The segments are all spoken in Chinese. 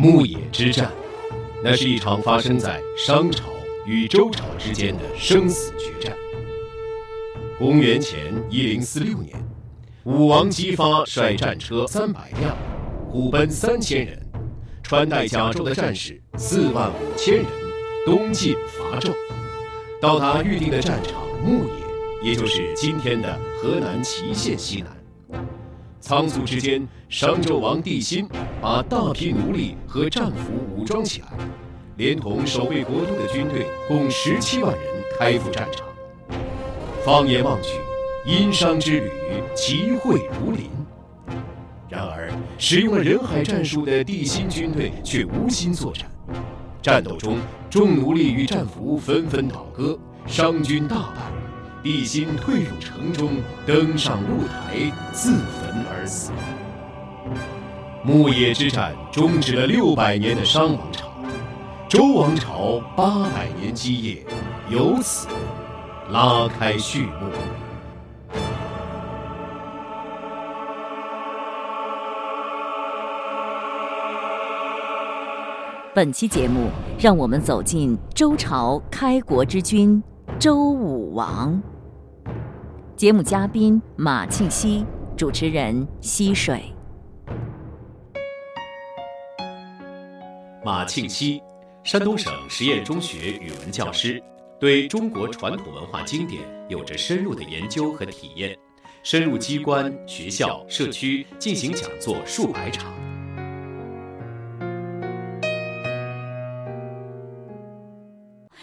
牧野之战，那是一场发生在商朝与周朝之间的生死决战。公元前一零四六年，武王姬发率战车三百辆，虎贲三千人，穿戴甲胄的战士四万五千人，东进伐纣。到达预定的战场牧野，也就是今天的河南淇县西南。仓促之间，商纣王帝辛把大批奴隶和战俘武装起来，连同守卫国都的军队共十七万人开赴战场。放眼望去，殷商之旅奇会如林。然而，使用了人海战术的帝辛军队却无心作战。战斗中，众奴隶与战俘纷纷倒戈，商军大败。帝辛退入城中，登上露台，自焚而死。牧野之战终止了六百年的商王朝，周王朝八百年基业由此。拉开序幕。本期节目，让我们走进周朝开国之君周武王。节目嘉宾马庆西，主持人溪水。马庆西，山东省实验中学语文教师。对中国传统文化经典有着深入的研究和体验，深入机关、学校、社区进行讲座数百场。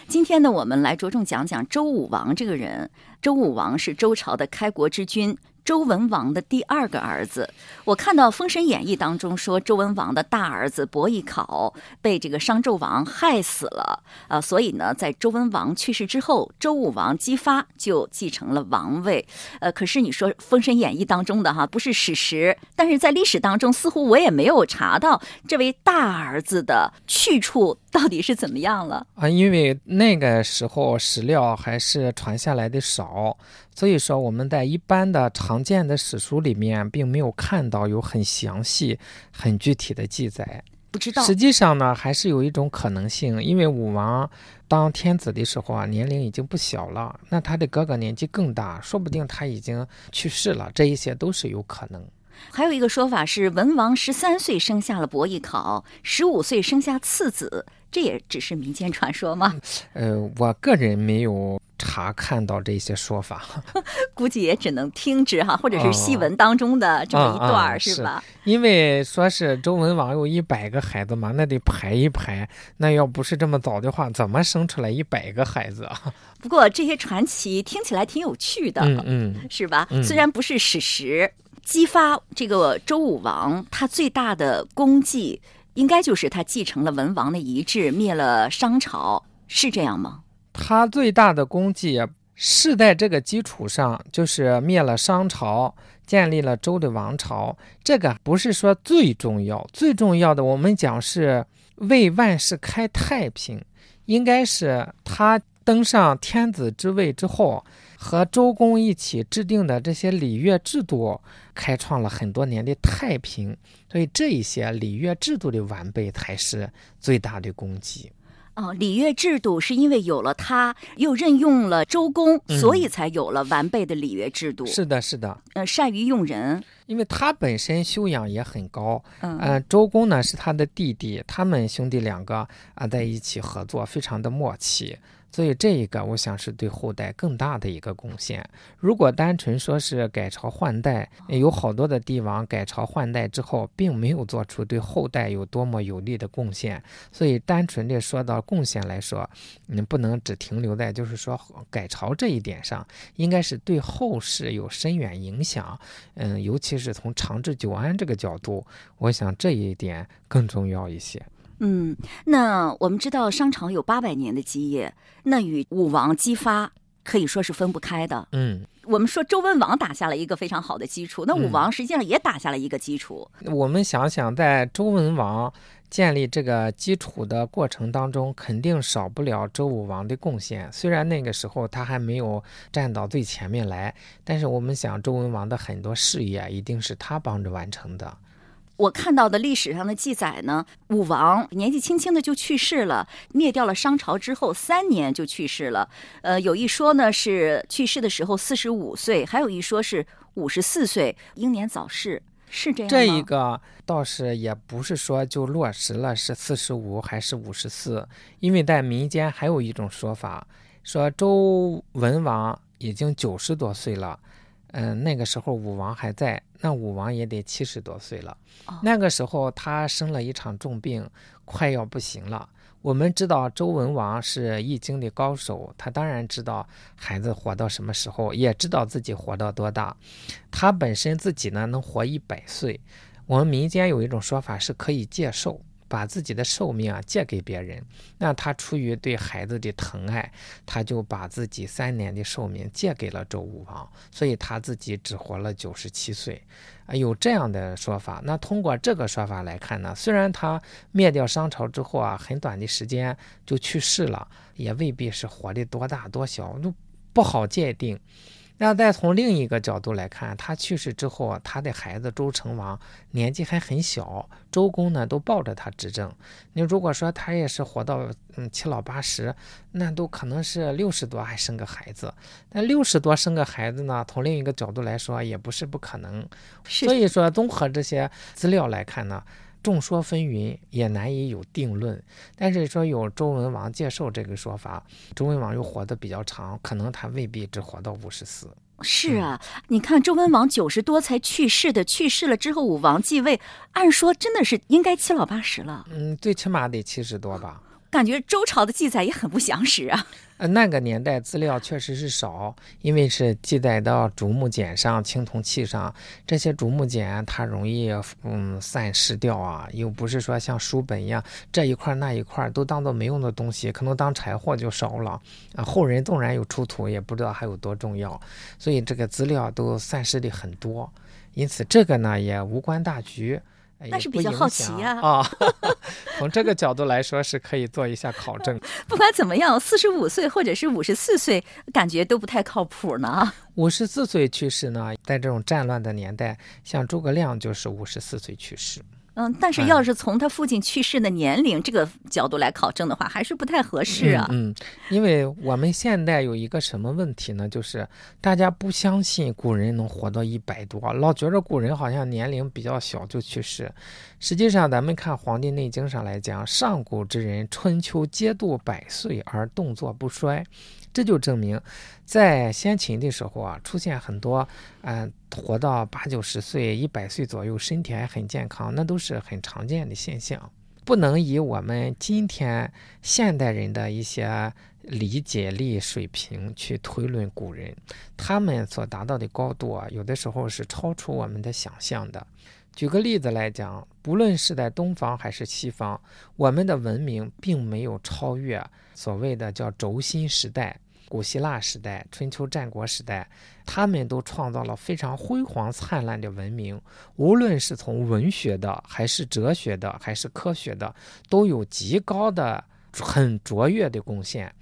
今天呢，我们来着重讲讲周武王这个人。周武王是周朝的开国之君。周文王的第二个儿子，我看到《封神演义》当中说，周文王的大儿子伯邑考被这个商纣王害死了啊，所以呢，在周文王去世之后，周武王姬发就继承了王位。呃，可是你说《封神演义》当中的哈不是史实，但是在历史当中，似乎我也没有查到这位大儿子的去处到底是怎么样了啊，因为那个时候史料还是传下来的少。所以说，我们在一般的常见的史书里面，并没有看到有很详细、很具体的记载。不知道。实际上呢，还是有一种可能性，因为武王当天子的时候啊，年龄已经不小了，那他的哥哥年纪更大，说不定他已经去世了，这一些都是有可能。还有一个说法是，文王十三岁生下了伯邑考，十五岁生下次子，这也只是民间传说吗？呃，我个人没有。查看到这些说法，估计也只能听之哈，或者是戏文当中的这么一段是吧？因为说是周文王有一百个孩子嘛，那得排一排。那要不是这么早的话，怎么生出来一百个孩子啊？不过这些传奇听起来挺有趣的，嗯嗯，是吧？虽然不是史实，激发这个周武王他最大的功绩，应该就是他继承了文王的遗志，灭了商朝，是这样吗？他最大的功绩是在这个基础上，就是灭了商朝，建立了周的王朝。这个不是说最重要，最重要的我们讲是为万世开太平，应该是他登上天子之位之后，和周公一起制定的这些礼乐制度，开创了很多年的太平。所以这一些礼乐制度的完备才是最大的功绩。哦，礼乐制度是因为有了他，又任用了周公，所以才有了完备的礼乐制度。是的，是的。呃，善于用人，因为他本身修养也很高。嗯，周公呢是他的弟弟，他们兄弟两个啊在一起合作，非常的默契。所以这一个，我想是对后代更大的一个贡献。如果单纯说是改朝换代，有好多的帝王改朝换代之后，并没有做出对后代有多么有利的贡献。所以单纯的说到贡献来说，你不能只停留在就是说改朝这一点上，应该是对后世有深远影响。嗯，尤其是从长治久安这个角度，我想这一点更重要一些。嗯，那我们知道商朝有八百年的基业，那与武王姬发可以说是分不开的。嗯，我们说周文王打下了一个非常好的基础，那武王实际上也打下了一个基础。我们想想，在周文王建立这个基础的过程当中，肯定少不了周武王的贡献。虽然那个时候他还没有站到最前面来，但是我们想，周文王的很多事业一定是他帮着完成的。我看到的历史上的记载呢，武王年纪轻轻的就去世了，灭掉了商朝之后三年就去世了。呃，有一说呢是去世的时候四十五岁，还有一说是五十四岁，英年早逝，是这样这一个倒是也不是说就落实了是四十五还是五十四，因为在民间还有一种说法，说周文王已经九十多岁了。嗯，那个时候武王还在，那武王也得七十多岁了。那个时候他生了一场重病，快要不行了。我们知道周文王是易经的高手，他当然知道孩子活到什么时候，也知道自己活到多大。他本身自己呢能活一百岁。我们民间有一种说法是可以借寿。把自己的寿命啊借给别人，那他出于对孩子的疼爱，他就把自己三年的寿命借给了周武王，所以他自己只活了九十七岁，啊，有这样的说法。那通过这个说法来看呢，虽然他灭掉商朝之后啊，很短的时间就去世了，也未必是活的多大多小，都不好界定。那再从另一个角度来看，他去世之后，他的孩子周成王年纪还很小，周公呢都抱着他执政。你如果说他也是活到嗯七老八十，那都可能是六十多还生个孩子。那六十多生个孩子呢，从另一个角度来说也不是不可能。所以说，综合这些资料来看呢。众说纷纭，也难以有定论。但是说有周文王接受这个说法，周文王又活得比较长，可能他未必只活到五十四。是啊，你看周文王九十多才去世的，去世了之后武王继位，按说真的是应该七老八十了。嗯，最起码得七十多吧。感觉周朝的记载也很不详实啊。呃，那个年代资料确实是少，因为是记载到竹木简上、青铜器上，这些竹木简它容易嗯散失掉啊，又不是说像书本一样这一块那一块都当做没用的东西，可能当柴火就烧了 啊。后人纵然有出土，也不知道还有多重要，所以这个资料都散失的很多，因此这个呢也无关大局。但是比较好奇呀啊，从这个角度来说是可以做一下考证。不管怎么样，四十五岁或者是五十四岁，感觉都不太靠谱呢。五十四岁去世呢，在这种战乱的年代，像诸葛亮就是五十四岁去世。嗯，但是要是从他父亲去世的年龄这个角度来考证的话，还是不太合适啊。嗯，因为我们现代有一个什么问题呢？就是大家不相信古人能活到一百多，老觉着古人好像年龄比较小就去世。实际上，咱们看《黄帝内经》上来讲，上古之人春秋皆度百岁而动作不衰。这就证明，在先秦的时候啊，出现很多，嗯，活到八九十岁、一百岁左右，身体还很健康，那都是很常见的现象。不能以我们今天现代人的一些理解力水平去推论古人，他们所达到的高度啊，有的时候是超出我们的想象的。举个例子来讲，不论是在东方还是西方，我们的文明并没有超越所谓的叫轴心时代。古希腊时代、春秋战国时代，他们都创造了非常辉煌灿烂的文明。无论是从文学的，还是哲学的，还是科学的，都有极高的、很卓越的贡献。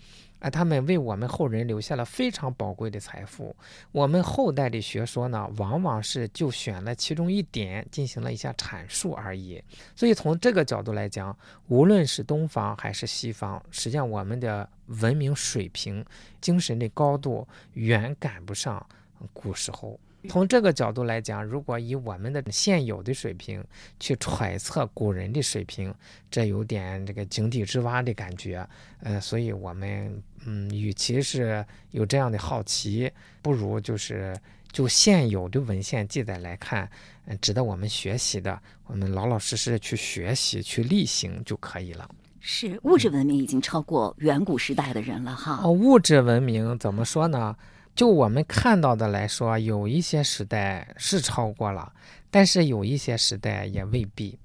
啊，他们为我们后人留下了非常宝贵的财富。我们后代的学说呢，往往是就选了其中一点进行了一下阐述而已。所以从这个角度来讲，无论是东方还是西方，实际上我们的文明水平、精神的高度远赶不上古时候。从这个角度来讲，如果以我们的现有的水平去揣测古人的水平，这有点这个井底之蛙的感觉。呃，所以我们嗯，与其是有这样的好奇，不如就是就现有的文献记载来看，嗯，值得我们学习的，我们老老实实的去学习、去例行就可以了。是物质文明已经超过远古时代的人了哈。哦，物质文明怎么说呢？就我们看到的来说，有一些时代是超过了，但是有一些时代也未必。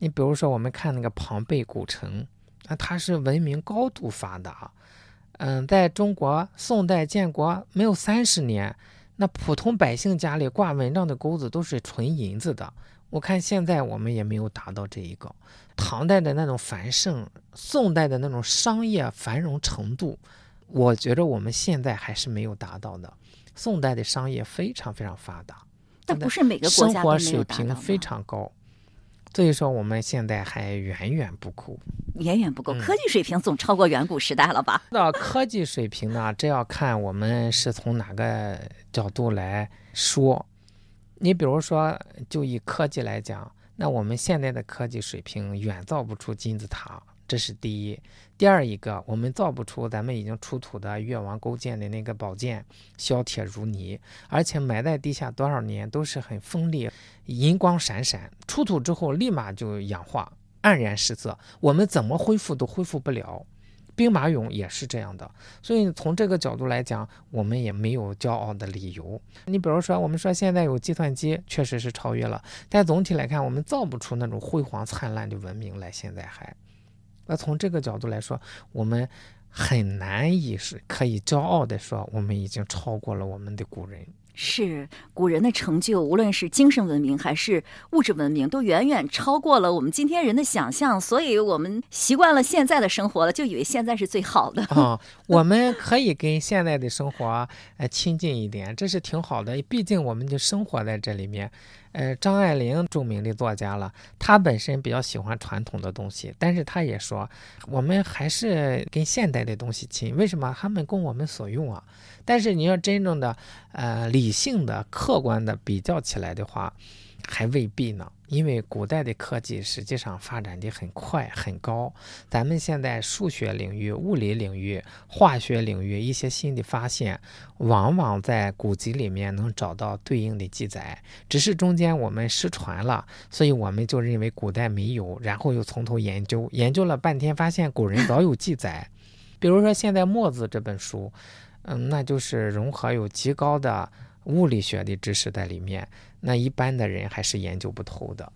你比如说，我们看那个庞贝古城，啊，它是文明高度发达。嗯，在中国宋代建国没有三十年，那普通百姓家里挂蚊帐的钩子都是纯银子的。我看现在我们也没有达到这一个。唐代的那种繁盛，宋代的那种商业繁荣程度。我觉得我们现在还是没有达到的。宋代的商业非常非常发达，但不是每个国家生活水平非常高。所以说我们现在还远远不够，远远不够。科技水平总超过远古时代了吧？那科技水平呢？这要看我们是从哪个角度来说。你比如说，就以科技来讲，那我们现在的科技水平远造不出金字塔，这是第一。第二一个，我们造不出咱们已经出土的越王勾践的那个宝剑，削铁如泥，而且埋在地下多少年都是很锋利、银光闪闪，出土之后立马就氧化、黯然失色，我们怎么恢复都恢复不了。兵马俑也是这样的，所以从这个角度来讲，我们也没有骄傲的理由。你比如说，我们说现在有计算机，确实是超越了，但总体来看，我们造不出那种辉煌灿烂的文明来。现在还，那从这个角度来说，我们很难以是可以骄傲的说，我们已经超过了我们的古人。是古人的成就，无论是精神文明还是物质文明，都远远超过了我们今天人的想象。所以，我们习惯了现在的生活了，就以为现在是最好的啊。我们可以跟现在的生活呃亲近一点，这是挺好的。毕竟我们就生活在这里面。呃，张爱玲著名的作家了，她本身比较喜欢传统的东西，但是她也说，我们还是跟现代的东西亲。为什么？他们供我们所用啊。但是你要真正的，呃，理性的、客观的比较起来的话，还未必呢。因为古代的科技实际上发展的很快很高，咱们现在数学领域、物理领域、化学领域一些新的发现，往往在古籍里面能找到对应的记载，只是中间我们失传了，所以我们就认为古代没有，然后又从头研究，研究了半天，发现古人早有记载。比如说现在《墨子》这本书。嗯，那就是融合有极高的物理学的知识在里面，那一般的人还是研究不透的。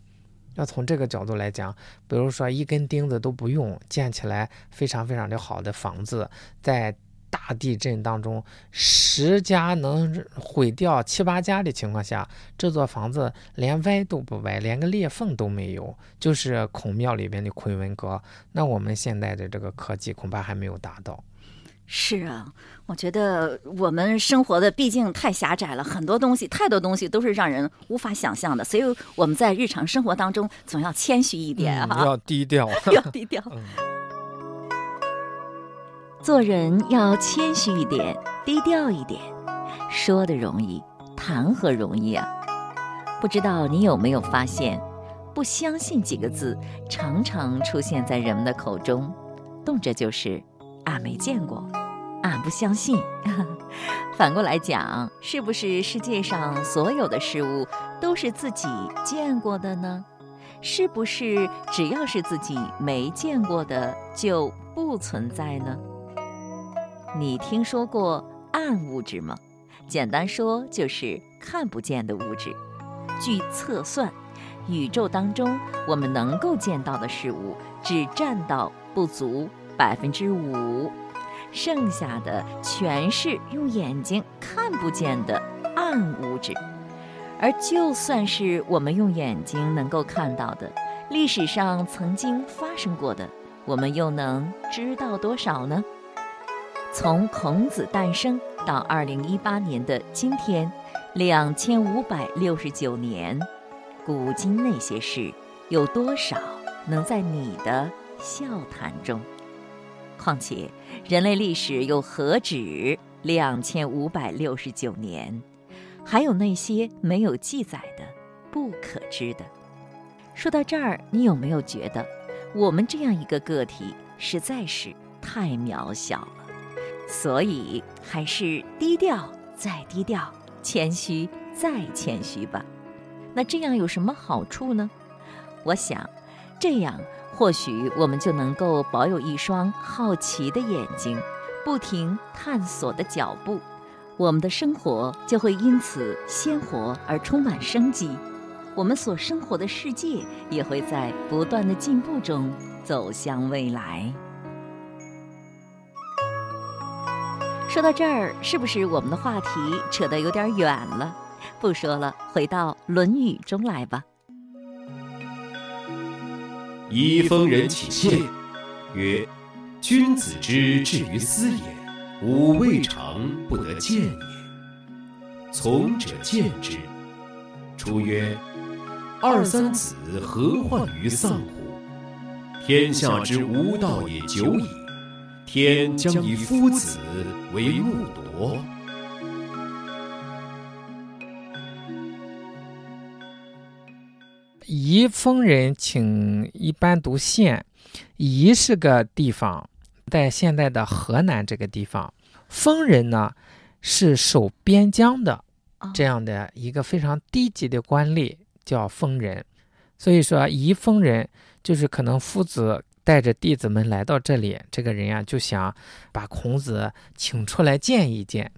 要从这个角度来讲，比如说一根钉子都不用，建起来非常非常的好的房子，在大地震当中十家能毁掉七八家的情况下，这座房子连歪都不歪，连个裂缝都没有，就是孔庙里边的坤文阁。那我们现在的这个科技恐怕还没有达到。是啊，我觉得我们生活的毕竟太狭窄了，很多东西，太多东西都是让人无法想象的，所以我们在日常生活当中总要谦虚一点哈，要低调，要低调。做人要谦虚一点，低调一点，说的容易，谈何容易啊？不知道你有没有发现，不相信几个字常常出现在人们的口中，动辄就是。俺没见过，俺不相信。反过来讲，是不是世界上所有的事物都是自己见过的呢？是不是只要是自己没见过的就不存在呢？你听说过暗物质吗？简单说就是看不见的物质。据测算，宇宙当中我们能够见到的事物只占到不足。百分之五，剩下的全是用眼睛看不见的暗物质。而就算是我们用眼睛能够看到的，历史上曾经发生过的，我们又能知道多少呢？从孔子诞生到二零一八年的今天，两千五百六十九年，古今那些事，有多少能在你的笑谈中？况且，人类历史又何止两千五百六十九年？还有那些没有记载的、不可知的。说到这儿，你有没有觉得，我们这样一个个体实在是太渺小了？所以，还是低调再低调，谦虚再谦虚吧。那这样有什么好处呢？我想，这样。或许我们就能够保有一双好奇的眼睛，不停探索的脚步，我们的生活就会因此鲜活而充满生机，我们所生活的世界也会在不断的进步中走向未来。说到这儿，是不是我们的话题扯得有点远了？不说了，回到《论语》中来吧。以封人起见，曰：“君子之至于斯也，吾未尝不得见也。从者见之。”出曰：“二三子何患于丧乎？天下之无道也久矣，天将以夫子为木铎。宜丰人，请一般读县。宜是个地方，在现在的河南这个地方。丰人呢，是守边疆的，这样的一个非常低级的官吏叫丰人。所以说，宜丰人就是可能夫子带着弟子们来到这里，这个人啊就想把孔子请出来见一见，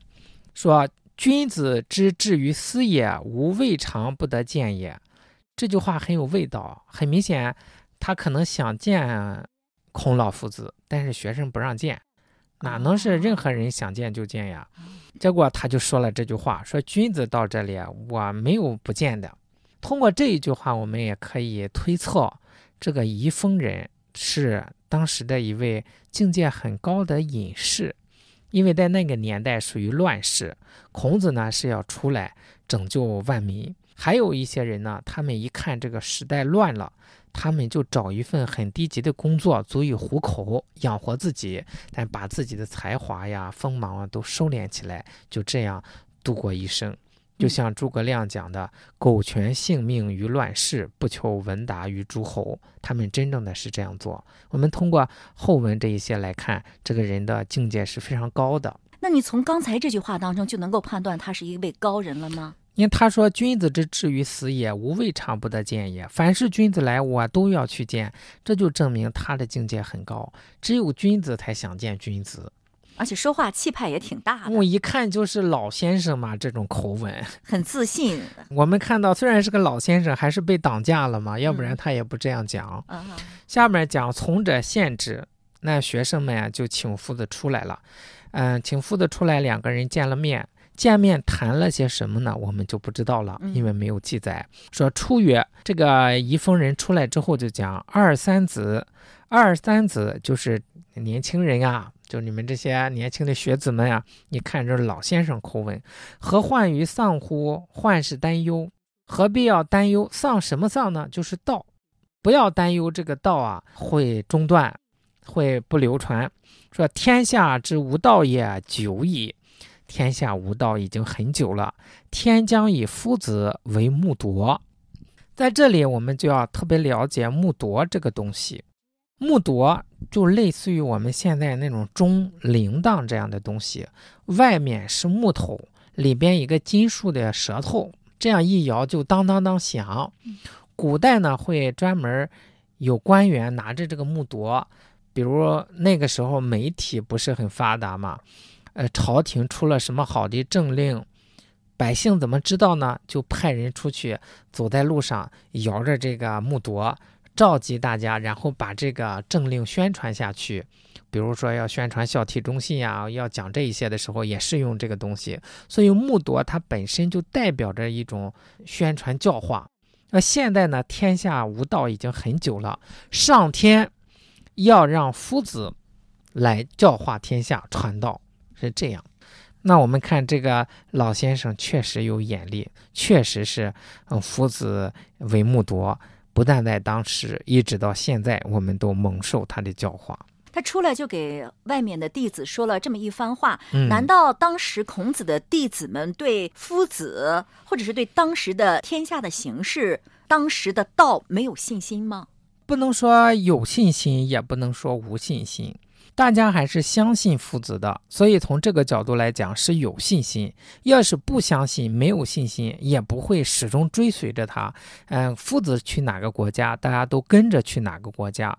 说：“君子之至于斯也，吾未尝不得见也。”这句话很有味道，很明显，他可能想见孔老夫子，但是学生不让见，哪能是任何人想见就见呀？结果他就说了这句话：“说君子到这里，我没有不见的。”通过这一句话，我们也可以推测，这个宜丰人是当时的一位境界很高的隐士，因为在那个年代属于乱世，孔子呢是要出来拯救万民。还有一些人呢，他们一看这个时代乱了，他们就找一份很低级的工作，足以糊口养活自己，但把自己的才华呀、锋芒啊都收敛起来，就这样度过一生。就像诸葛亮讲的：“苟全性命于乱世，不求闻达于诸侯。”他们真正的是这样做。我们通过后文这一些来看，这个人的境界是非常高的。那你从刚才这句话当中就能够判断他是一位高人了吗？因为他说：“君子之至于死也，吾未尝不得见也。凡是君子来，我都要去见。”这就证明他的境界很高。只有君子才想见君子，而且说话气派也挺大的。我一看就是老先生嘛，这种口吻很自信。我们看到虽然是个老先生，还是被挡架了嘛，要不然他也不这样讲。下面讲从者限制，那学生们啊就请夫子出来了。嗯，请夫子出来，两个人见了面。见面谈了些什么呢？我们就不知道了，因为没有记载。说出曰，这个宜丰人出来之后就讲二三子，二三子就是年轻人啊，就你们这些年轻的学子们啊。你看这老先生口吻，何患于丧乎？患是担忧，何必要担忧？丧什么丧呢？就是道，不要担忧这个道啊会中断，会不流传。说天下之无道也，久矣。天下无道已经很久了，天将以夫子为木铎。在这里，我们就要特别了解木铎这个东西。木铎就类似于我们现在那种钟、铃铛这样的东西，外面是木头，里边一个金属的舌头，这样一摇就当当当响。古代呢，会专门有官员拿着这个木铎，比如那个时候媒体不是很发达嘛。呃，朝廷出了什么好的政令，百姓怎么知道呢？就派人出去，走在路上，摇着这个木铎，召集大家，然后把这个政令宣传下去。比如说要宣传孝悌忠信呀，要讲这一些的时候，也是用这个东西。所以木铎它本身就代表着一种宣传教化。那现在呢，天下无道已经很久了，上天要让夫子来教化天下，传道。是这样，那我们看这个老先生确实有眼力，确实是嗯，夫子为木铎，不但在当时，一直到现在，我们都蒙受他的教化。他出来就给外面的弟子说了这么一番话，难道当时孔子的弟子们对夫子，或者是对当时的天下的形势、当时的道没有信心吗？不能说有信心，也不能说无信心。大家还是相信夫子的，所以从这个角度来讲是有信心。要是不相信、没有信心，也不会始终追随着他。嗯，夫子去哪个国家，大家都跟着去哪个国家。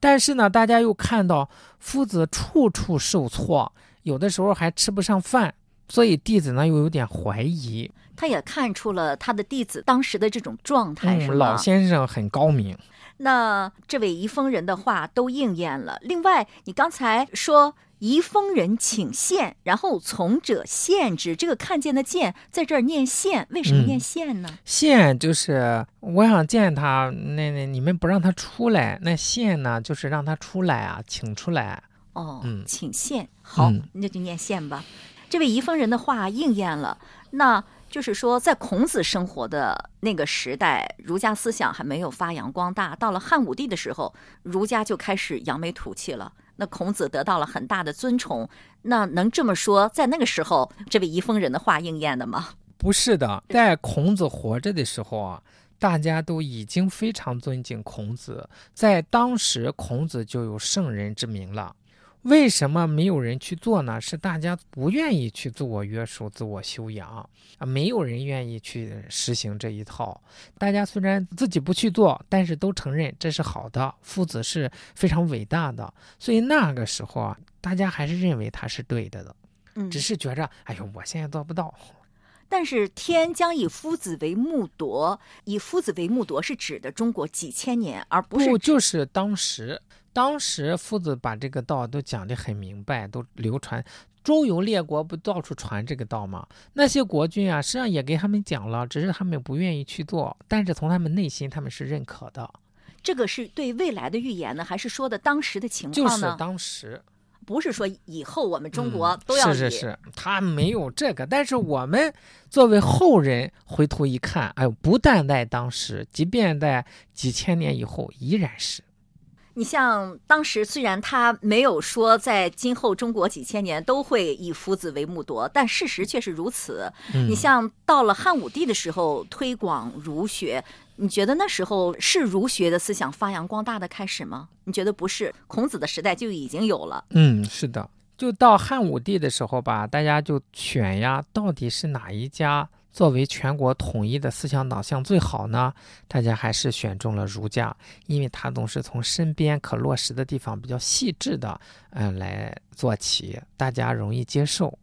但是呢，大家又看到夫子处处受挫，有的时候还吃不上饭，所以弟子呢又有点怀疑。他也看出了他的弟子当时的这种状态，是老先生很高明。那这位宜丰人的话都应验了。另外，你刚才说宜丰人请献，然后从者献之，这个看见的见在这儿念献，为什么念献呢？献就是我想见他，那那你们不让他出来，那献呢就是让他出来啊，请出来。哦，嗯，请献，好，那就念献吧。这位宜丰人的话应验了，那。就是说，在孔子生活的那个时代，儒家思想还没有发扬光大。到了汉武帝的时候，儒家就开始扬眉吐气了。那孔子得到了很大的尊崇。那能这么说，在那个时候，这位宜丰人的话应验的吗？不是的，在孔子活着的时候啊，大家都已经非常尊敬孔子，在当时，孔子就有圣人之名了。为什么没有人去做呢？是大家不愿意去自我约束、自我修养啊，没有人愿意去实行这一套。大家虽然自己不去做，但是都承认这是好的，夫子是非常伟大的。所以那个时候啊，大家还是认为他是对的的，嗯，只是觉着，哎呦，我现在做不到。但是天将以夫子为木铎，以夫子为木铎是指的中国几千年，而不是就是当时。当时夫子把这个道都讲得很明白，都流传，周游列国不到处传这个道吗？那些国君啊，实际上也给他们讲了，只是他们不愿意去做，但是从他们内心他们是认可的。这个是对未来的预言呢，还是说的当时的情况呢？就是当时，不是说以后我们中国都要。是是是，他没有这个，但是我们作为后人回头一看，哎呦，不但在当时，即便在几千年以后，依然是。你像当时虽然他没有说在今后中国几千年都会以夫子为木铎，但事实却是如此。你像到了汉武帝的时候推广儒学，你觉得那时候是儒学的思想发扬光大的开始吗？你觉得不是？孔子的时代就已经有了。嗯，是的，就到汉武帝的时候吧，大家就选呀，到底是哪一家？作为全国统一的思想导向最好呢？大家还是选中了儒家，因为他总是从身边可落实的地方比较细致的，嗯，来做起，大家容易接受。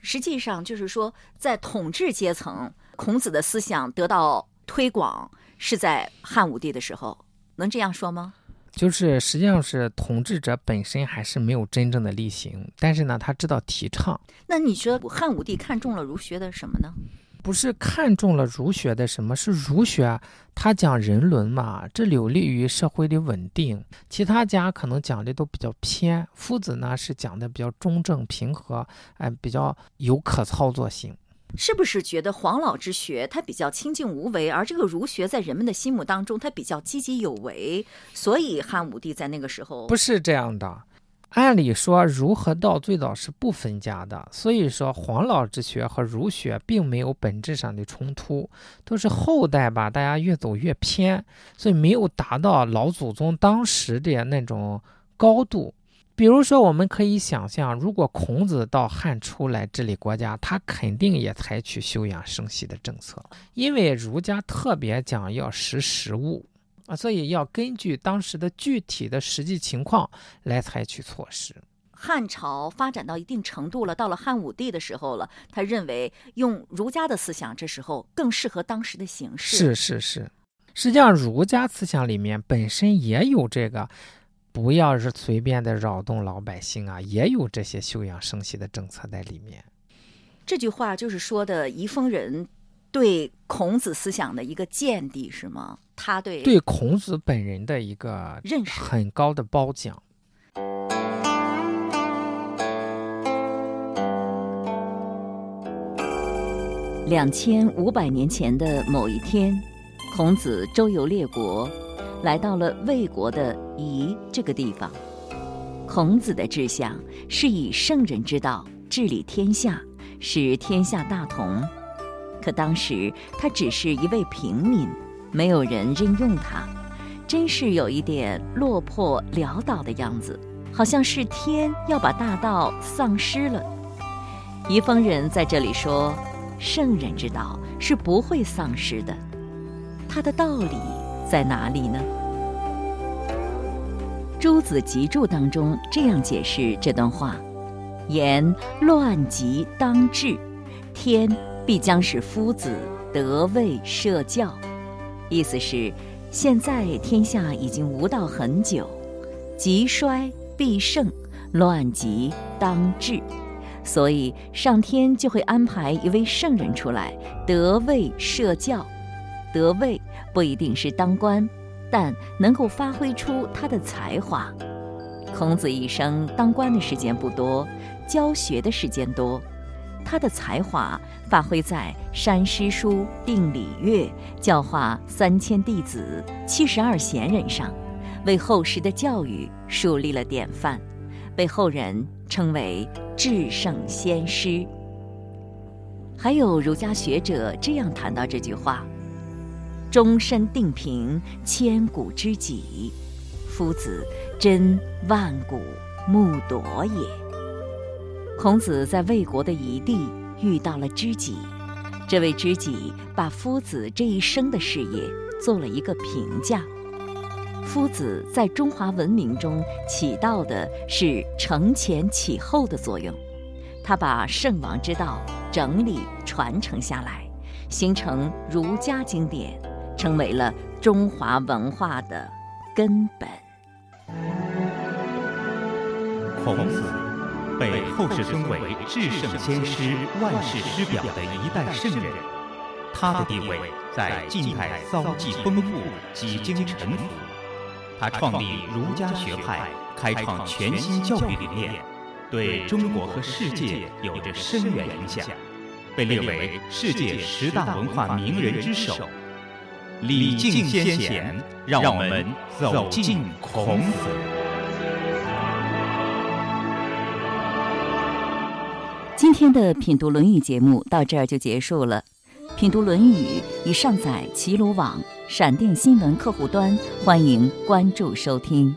实际上就是说，在统治阶层，孔子的思想得到推广是在汉武帝的时候，能这样说吗？就是实际上是统治者本身还是没有真正的力行，但是呢，他知道提倡。那你说汉武帝看中了儒学的什么呢？不是看中了儒学的什么？是儒学，他讲人伦嘛，这有利于社会的稳定。其他家可能讲的都比较偏，夫子呢是讲的比较中正平和，哎，比较有可操作性。是不是觉得黄老之学它比较清静无为，而这个儒学在人们的心目当中它比较积极有为，所以汉武帝在那个时候不是这样的。按理说，儒和道最早是不分家的，所以说黄老之学和儒学并没有本质上的冲突，都是后代吧，大家越走越偏，所以没有达到老祖宗当时的那种高度。比如说，我们可以想象，如果孔子到汉初来治理国家，他肯定也采取休养生息的政策，因为儒家特别讲要识时务。啊，所以要根据当时的具体的实际情况来采取措施。汉朝发展到一定程度了，到了汉武帝的时候了，他认为用儒家的思想，这时候更适合当时的形势。是是是，实际上儒家思想里面本身也有这个，不要是随便的扰动老百姓啊，也有这些休养生息的政策在里面。这句话就是说的宜丰人。对孔子思想的一个见地是吗？他对对孔子本人的一个认识很高的褒奖。两千五百年前的某一天，孔子周游列国，来到了魏国的夷这个地方。孔子的志向是以圣人之道治理天下，使天下大同。可当时他只是一位平民，没有人任用他，真是有一点落魄潦倒的样子，好像是天要把大道丧失了。宜丰人在这里说，圣人之道是不会丧失的，他的道理在哪里呢？诸子集注当中这样解释这段话：言乱极当治，天。必将使夫子得位设教，意思是现在天下已经无道很久，极衰必盛，乱极当治，所以上天就会安排一位圣人出来得位设教。得位不一定是当官，但能够发挥出他的才华。孔子一生当官的时间不多，教学的时间多。他的才华发挥在山诗书、定礼乐、教化三千弟子、七十二贤人上，为后世的教育树立了典范，被后人称为至圣先师。还有儒家学者这样谈到这句话：“终身定平，千古知己。夫子真万古木铎也。”孔子在魏国的夷地遇到了知己，这位知己把夫子这一生的事业做了一个评价。夫子在中华文明中起到的是承前启后的作用，他把圣王之道。整理传承下来，形成儒家经典，成为了中华文化的根本。孔子被后世尊为至圣先师、万世师表的一代圣人，他的地位在晋代遭际丰富，几经沉浮。他创立儒家学派，开创全新教育理念。对中国和世界有着深远影响，被列为世界十大文化名人之首。礼敬先贤，让我们走进孔子。今天的品读《论语》节目到这儿就结束了。品读《论语》已上载齐鲁网、闪电新闻客户端，欢迎关注收听。